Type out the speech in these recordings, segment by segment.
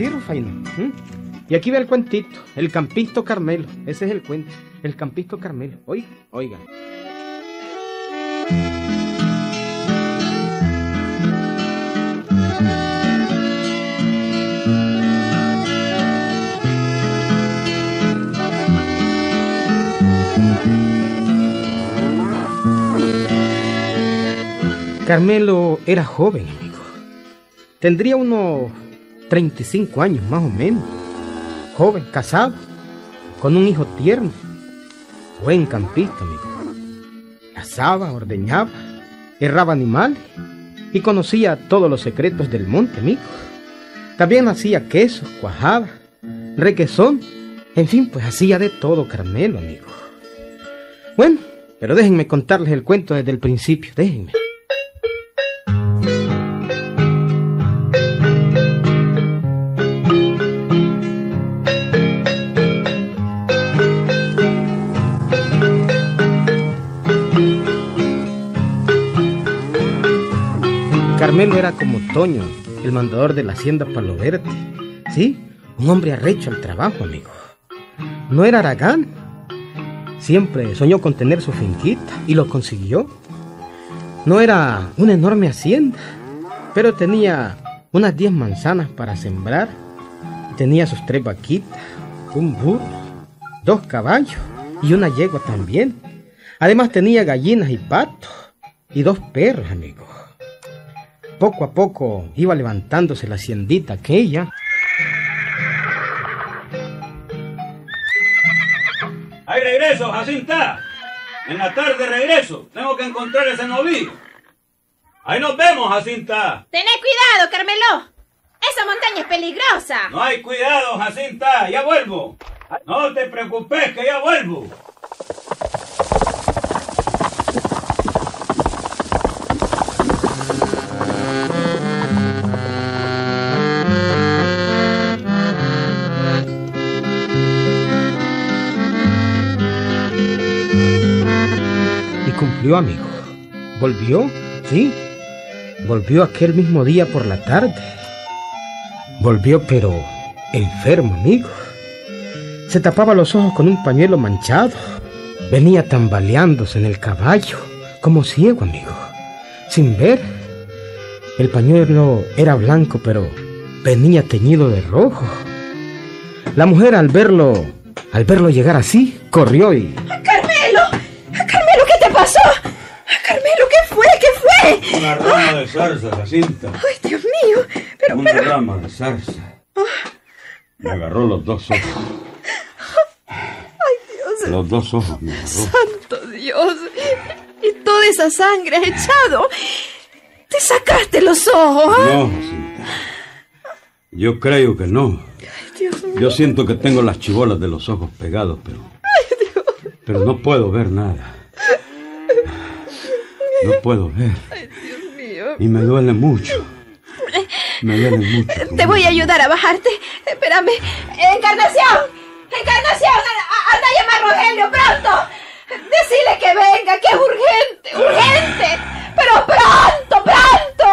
Sí, Rufaino. Y aquí ve el cuentito, el Campisto Carmelo. Ese es el cuento, el Campisto Carmelo. Oiga, oiga. Carmelo era joven, amigo. Tendría unos 35 años más o menos. Joven, casado, con un hijo tierno. Buen campista, amigo. Cazaba, ordeñaba, erraba animales y conocía todos los secretos del monte, amigo. También hacía quesos, cuajada, requesón, en fin, pues hacía de todo Carmelo, amigo. Bueno, pero déjenme contarles el cuento desde el principio, déjenme. Carmelo era como Toño, el mandador de la hacienda Palo Verde. Sí, un hombre arrecho al trabajo, amigo. No era Aragán. Siempre soñó con tener su finquita y lo consiguió. No era una enorme hacienda, pero tenía unas 10 manzanas para sembrar. Tenía sus tres vaquitas, un burro, dos caballos y una yegua también. Además tenía gallinas y patos y dos perros, amigo. Poco a poco iba levantándose la haciendita aquella. ¡Hay regreso, Jacinta! En la tarde regreso. Tengo que encontrar ese novillo. Ahí nos vemos, Jacinta. Tené cuidado, Carmelo. Esa montaña es peligrosa. No hay cuidado, Jacinta. Ya vuelvo. No te preocupes, que ya vuelvo. Cumplió, amigo. Volvió, sí. Volvió aquel mismo día por la tarde. Volvió, pero enfermo, amigo. Se tapaba los ojos con un pañuelo manchado. Venía tambaleándose en el caballo, como ciego, amigo. Sin ver. El pañuelo era blanco, pero venía teñido de rojo. La mujer al verlo, al verlo llegar así, corrió y Una rama de zarza, Jacinta. Ay, Dios mío. Pero, Una rama de zarza. Me agarró los dos ojos. Ay, Dios. Los dos ojos me agarró. Santo Dios. Y toda esa sangre ha echado. Te sacaste los ojos. No, Jacinta. Yo creo que no. Ay, Dios mío. Yo siento que tengo las chibolas de los ojos pegados, pero. Ay, Dios. Pero no puedo ver nada. No puedo ver. Ay. Y me duele mucho. Me duele mucho. Te voy a ayudar a bajarte. Espérame. ¡Encarnación! ¡Encarnación! ¡Anda a llamar a Rogelio pronto! Decile que venga, que es urgente, urgente. Pero pronto, pronto.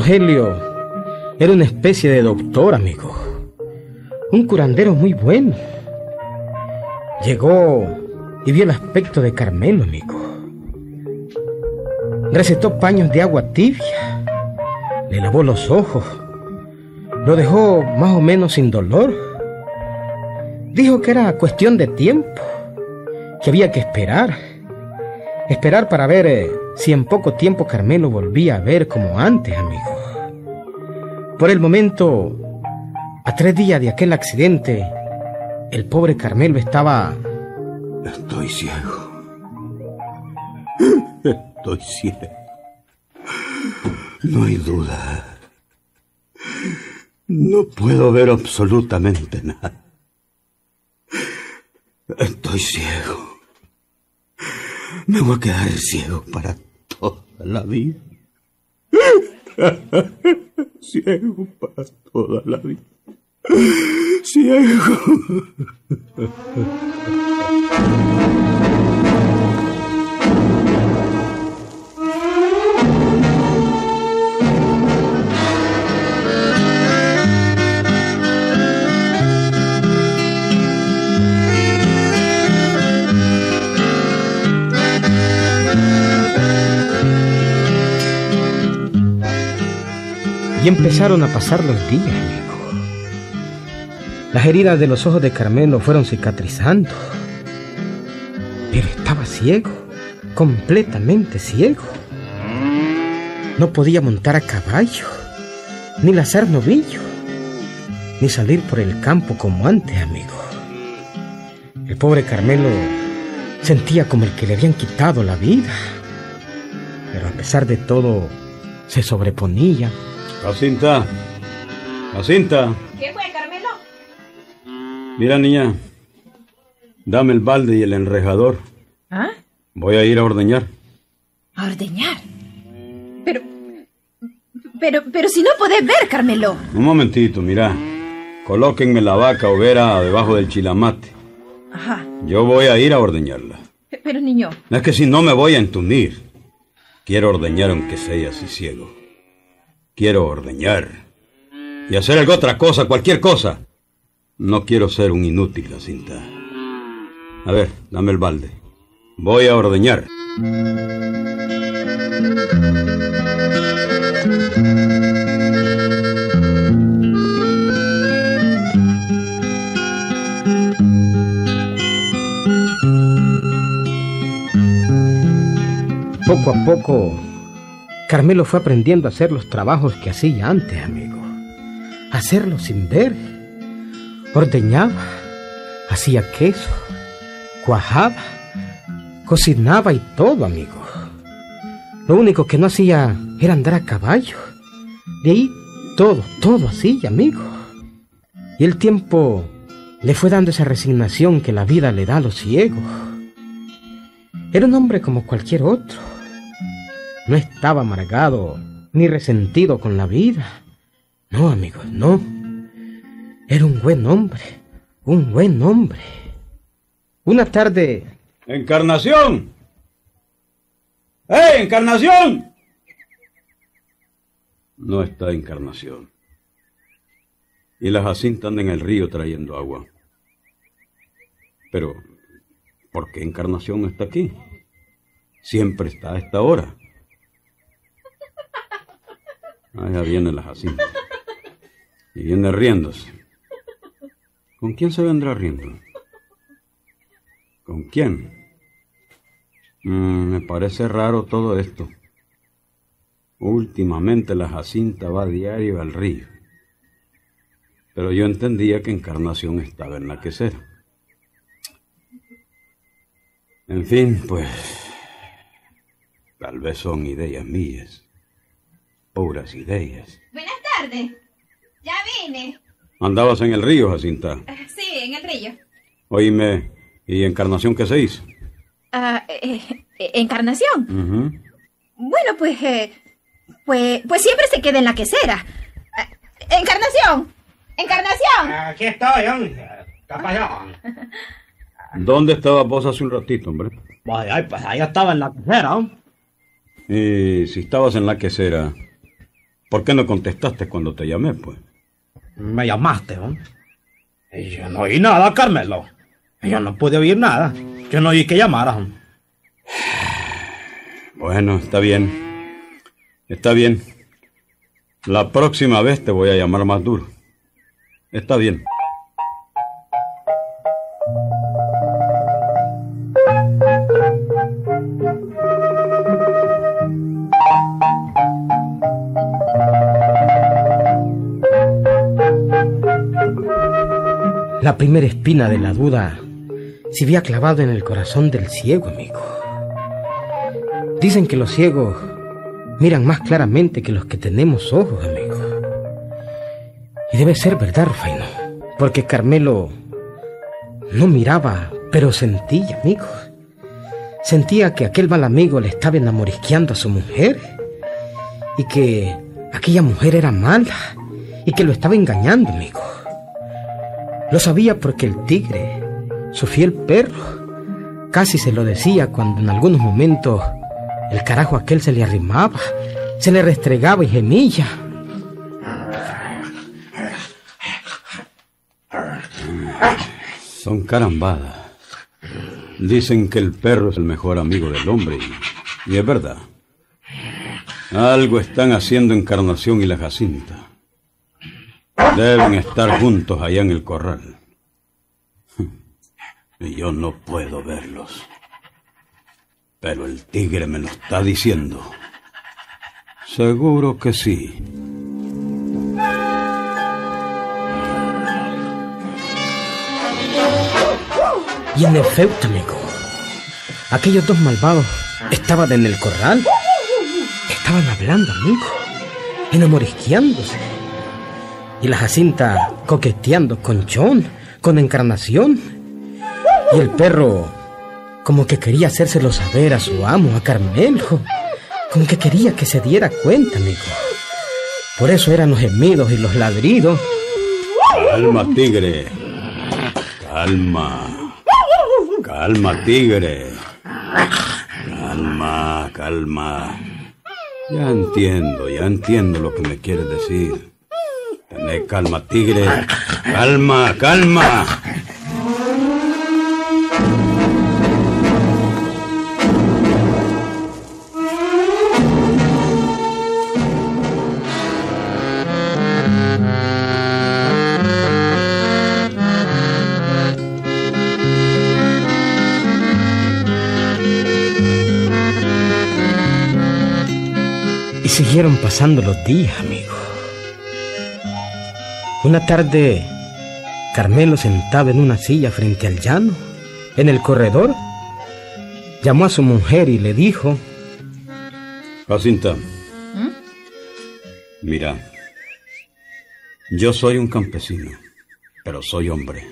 Rogelio era una especie de doctor, amigo. Un curandero muy bueno. Llegó y vio el aspecto de Carmelo, amigo. Recetó paños de agua tibia. Le lavó los ojos. Lo dejó más o menos sin dolor. Dijo que era cuestión de tiempo. Que había que esperar. Esperar para ver eh, si en poco tiempo Carmelo volvía a ver como antes, amigo. Por el momento, a tres días de aquel accidente, el pobre Carmelo estaba... Estoy ciego. Estoy ciego. No hay duda. No puedo ver absolutamente nada. Estoy ciego. Me voy a quedar ciego para la vida. ciego para toda la vida. ciego. empezaron a pasar los días, amigo. Las heridas de los ojos de Carmelo fueron cicatrizando. Pero estaba ciego, completamente ciego. No podía montar a caballo, ni lazar novillo, ni salir por el campo como antes, amigo. El pobre Carmelo sentía como el que le habían quitado la vida. Pero a pesar de todo, se sobreponía Jacinta. Jacinta. ¿Qué fue, Carmelo? Mira, niña. Dame el balde y el enrejador. ¿Ah? Voy a ir a ordeñar. A ordeñar. Pero. Pero, pero si no podés ver, Carmelo. Un momentito, mira. Colóquenme la vaca hoguera debajo del chilamate. Ajá. Yo voy a ir a ordeñarla. Pero, niño. Es que si no me voy a entunir. Quiero ordeñar aunque sea así ciego. Quiero ordeñar. Y hacer algo otra cosa, cualquier cosa. No quiero ser un inútil, Jacinta. A ver, dame el balde. Voy a ordeñar. Poco a poco, Carmelo fue aprendiendo a hacer los trabajos que hacía antes, amigo. Hacerlo sin ver. Ordeñaba, hacía queso, cuajaba, cocinaba y todo, amigo. Lo único que no hacía era andar a caballo. De ahí todo, todo hacía, amigo. Y el tiempo le fue dando esa resignación que la vida le da a los ciegos. Era un hombre como cualquier otro. No estaba amargado ni resentido con la vida. No, amigos, no. Era un buen hombre, un buen hombre. Una tarde, ¡Encarnación! ¡Eh, Encarnación! No está Encarnación. Y la Jacinta en el río trayendo agua. Pero, ¿por qué Encarnación está aquí? Siempre está a esta hora. Allá viene la Jacinta. Y viene riéndose. ¿Con quién se vendrá riendo? ¿Con quién? Mm, me parece raro todo esto. Últimamente la Jacinta va a diario al río. Pero yo entendía que Encarnación estaba en la quesera. En fin, pues... Tal vez son ideas mías. Puras ideas. Buenas tardes. Ya vine. ¿Andabas en el río, Jacinta? Sí, en el río. Oíme, ¿y Encarnación qué se hizo? Ah, eh, eh, ¿Encarnación? Bueno, pues, eh, pues, pues siempre se queda en la quesera. Ah, ¡Encarnación! ¡Encarnación! Aquí estoy, hombre. ¿Qué pasó? ¿Dónde estabas vos hace un ratito, hombre? Pues, ay, pues ahí estaba en la hombre. Y si estabas en la quesera, ¿por qué no contestaste cuando te llamé, pues? Me llamaste. Y yo no oí nada, Carmelo. Yo no pude oír nada. Yo no oí que llamaras. Bueno, está bien. Está bien. La próxima vez te voy a llamar más duro. Está bien. La primera espina de la duda se había clavado en el corazón del ciego, amigo. Dicen que los ciegos miran más claramente que los que tenemos ojos, amigo. Y debe ser verdad, Rufaino, porque Carmelo no miraba, pero sentía, amigo. Sentía que aquel mal amigo le estaba enamorisqueando a su mujer y que aquella mujer era mala y que lo estaba engañando, amigo. Lo sabía porque el tigre, su fiel perro, casi se lo decía cuando en algunos momentos el carajo aquel se le arrimaba, se le restregaba y gemilla. Son carambadas. Dicen que el perro es el mejor amigo del hombre y, y es verdad. Algo están haciendo Encarnación y la Jacinta. Deben estar juntos allá en el corral. Y yo no puedo verlos. Pero el tigre me lo está diciendo. Seguro que sí. Y en efecto, amigo, aquellos dos malvados estaban en el corral. Estaban hablando, amigo, enamorisqueándose. Y la Jacinta coqueteando con John, con Encarnación. Y el perro como que quería hacérselo saber a su amo, a Carmelo. Como que quería que se diera cuenta, amigo. Por eso eran los gemidos y los ladridos. Calma, tigre. Calma. Calma, tigre. Calma, calma. Ya entiendo, ya entiendo lo que me quieres decir. Tené calma, tigre. Calma, calma. Y siguieron pasando los días, amigo. Una tarde, Carmelo sentado en una silla frente al llano, en el corredor, llamó a su mujer y le dijo, Jacinta. Mira, yo soy un campesino, pero soy hombre.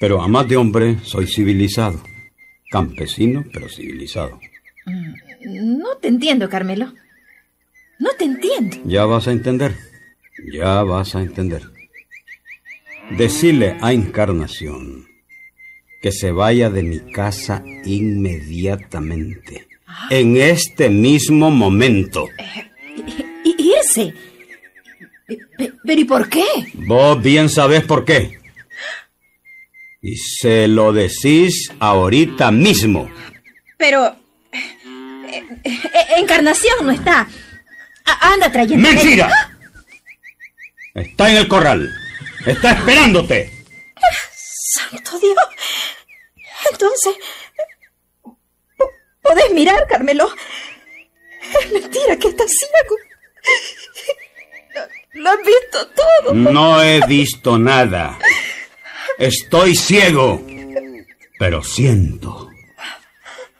Pero a más de hombre, soy civilizado. Campesino, pero civilizado. No te entiendo, Carmelo. No te entiendo. Ya vas a entender. Ya vas a entender. Decirle a Encarnación que se vaya de mi casa inmediatamente. En este mismo momento. I- irse. Pe- pe- Pero ¿y por qué? Vos bien sabés por qué. Y se lo decís ahorita mismo. Pero... eh, eh, Encarnación no está. A- anda trayendo... ¡Mentira! Está en el corral. Está esperándote. ¡Santo Dios! Entonces... po- ¿Podés mirar, Carmelo? Es mentira que estás ciego. Lo, lo has visto todo. No he visto nada. Estoy ciego. Pero siento.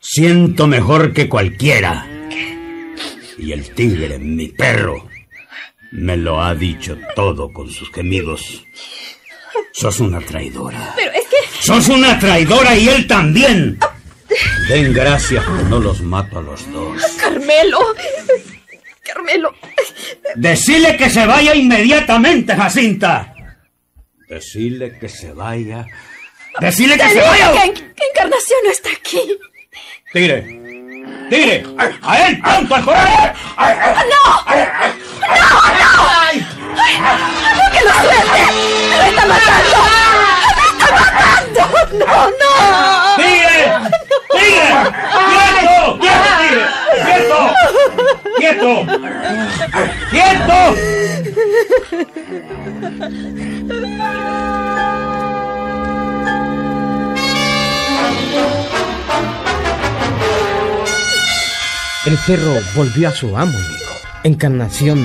Siento mejor que cualquiera. Y el tigre, mi perro, me lo ha dicho todo con sus gemidos. Sos una traidora. Pero es que... ¡Sos una traidora y él también! Den gracias que no los mato a los dos. Carmelo. Carmelo. Decile que se vaya inmediatamente, Jacinta. Decile que se vaya. Decile que Te se vaya. que, que Encarnación no está aquí. Tigre. Tigre. A él, pronto al corral. ¡Que lo suelte! ¡Me está matando! ¡Me está matando! ¡No, no! ¡Tigre! ¡Tigre! ¡Quieto! ¡Quieto, tigre! ¡Quieto! ¡Quieto! ¡Quieto! el perro volvió a su amo, amigo. Encarnación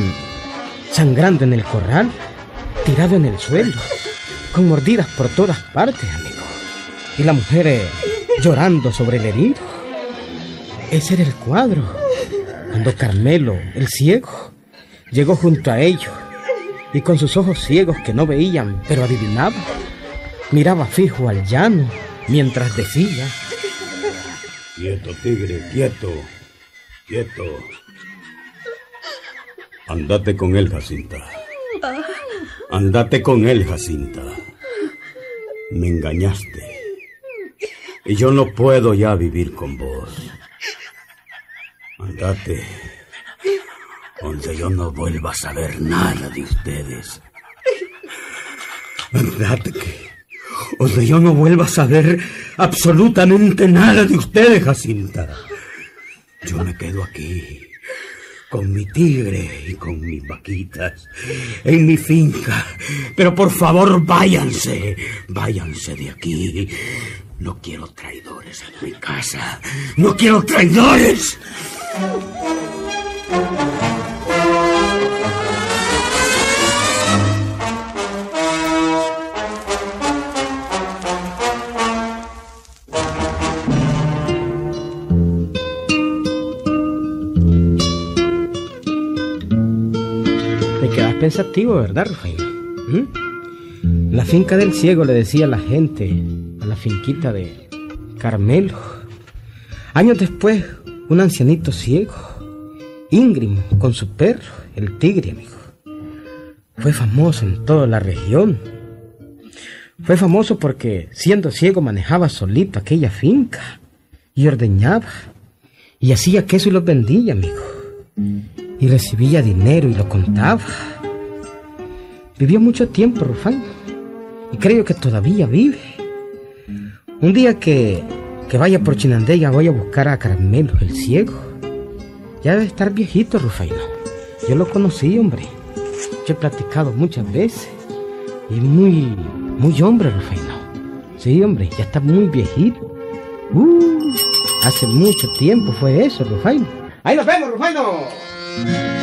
sangrando en el corral, tirado en el suelo, con mordidas por todas partes, amigo. Y la mujer eh, llorando sobre el herido. Ese era el cuadro. Cuando Carmelo, el ciego, llegó junto a ellos y con sus ojos ciegos que no veían, pero adivinaban, miraba fijo al llano mientras decía, Quieto, tigre, quieto. Quieto. Andate con él, Jacinta. Andate con él, Jacinta. Me engañaste. Y yo no puedo ya vivir con vos. Andate. Donde yo no vuelva a saber nada de ustedes. Andate que... Donde yo no vuelva a saber absolutamente nada de ustedes, Jacinta. Yo me quedo aquí con mi tigre y con mis vaquitas, en mi finca. Pero por favor, váyanse, váyanse de aquí. No quiero traidores en mi casa. No quiero traidores. Pensativo, ¿verdad, Rafael? ¿Mm? La finca del ciego le decía la gente, a la finquita de Carmelo. Años después, un ancianito ciego, Ingrid, con su perro, el tigre, amigo. Fue famoso en toda la región. Fue famoso porque, siendo ciego, manejaba solito aquella finca y ordeñaba y hacía queso y los vendía, amigo. Y recibía dinero y lo contaba. Vivió mucho tiempo, Rufán, y creo que todavía vive. Un día que, que vaya por Chinandega voy a buscar a Carmelo, el ciego. Ya debe estar viejito, Rufaino. Yo lo conocí, hombre. Yo he platicado muchas veces. Y muy, muy hombre, Rufaino. Sí, hombre, ya está muy viejito. Uh, hace mucho tiempo fue eso, Rufaino. Ahí nos vemos, Rufaino.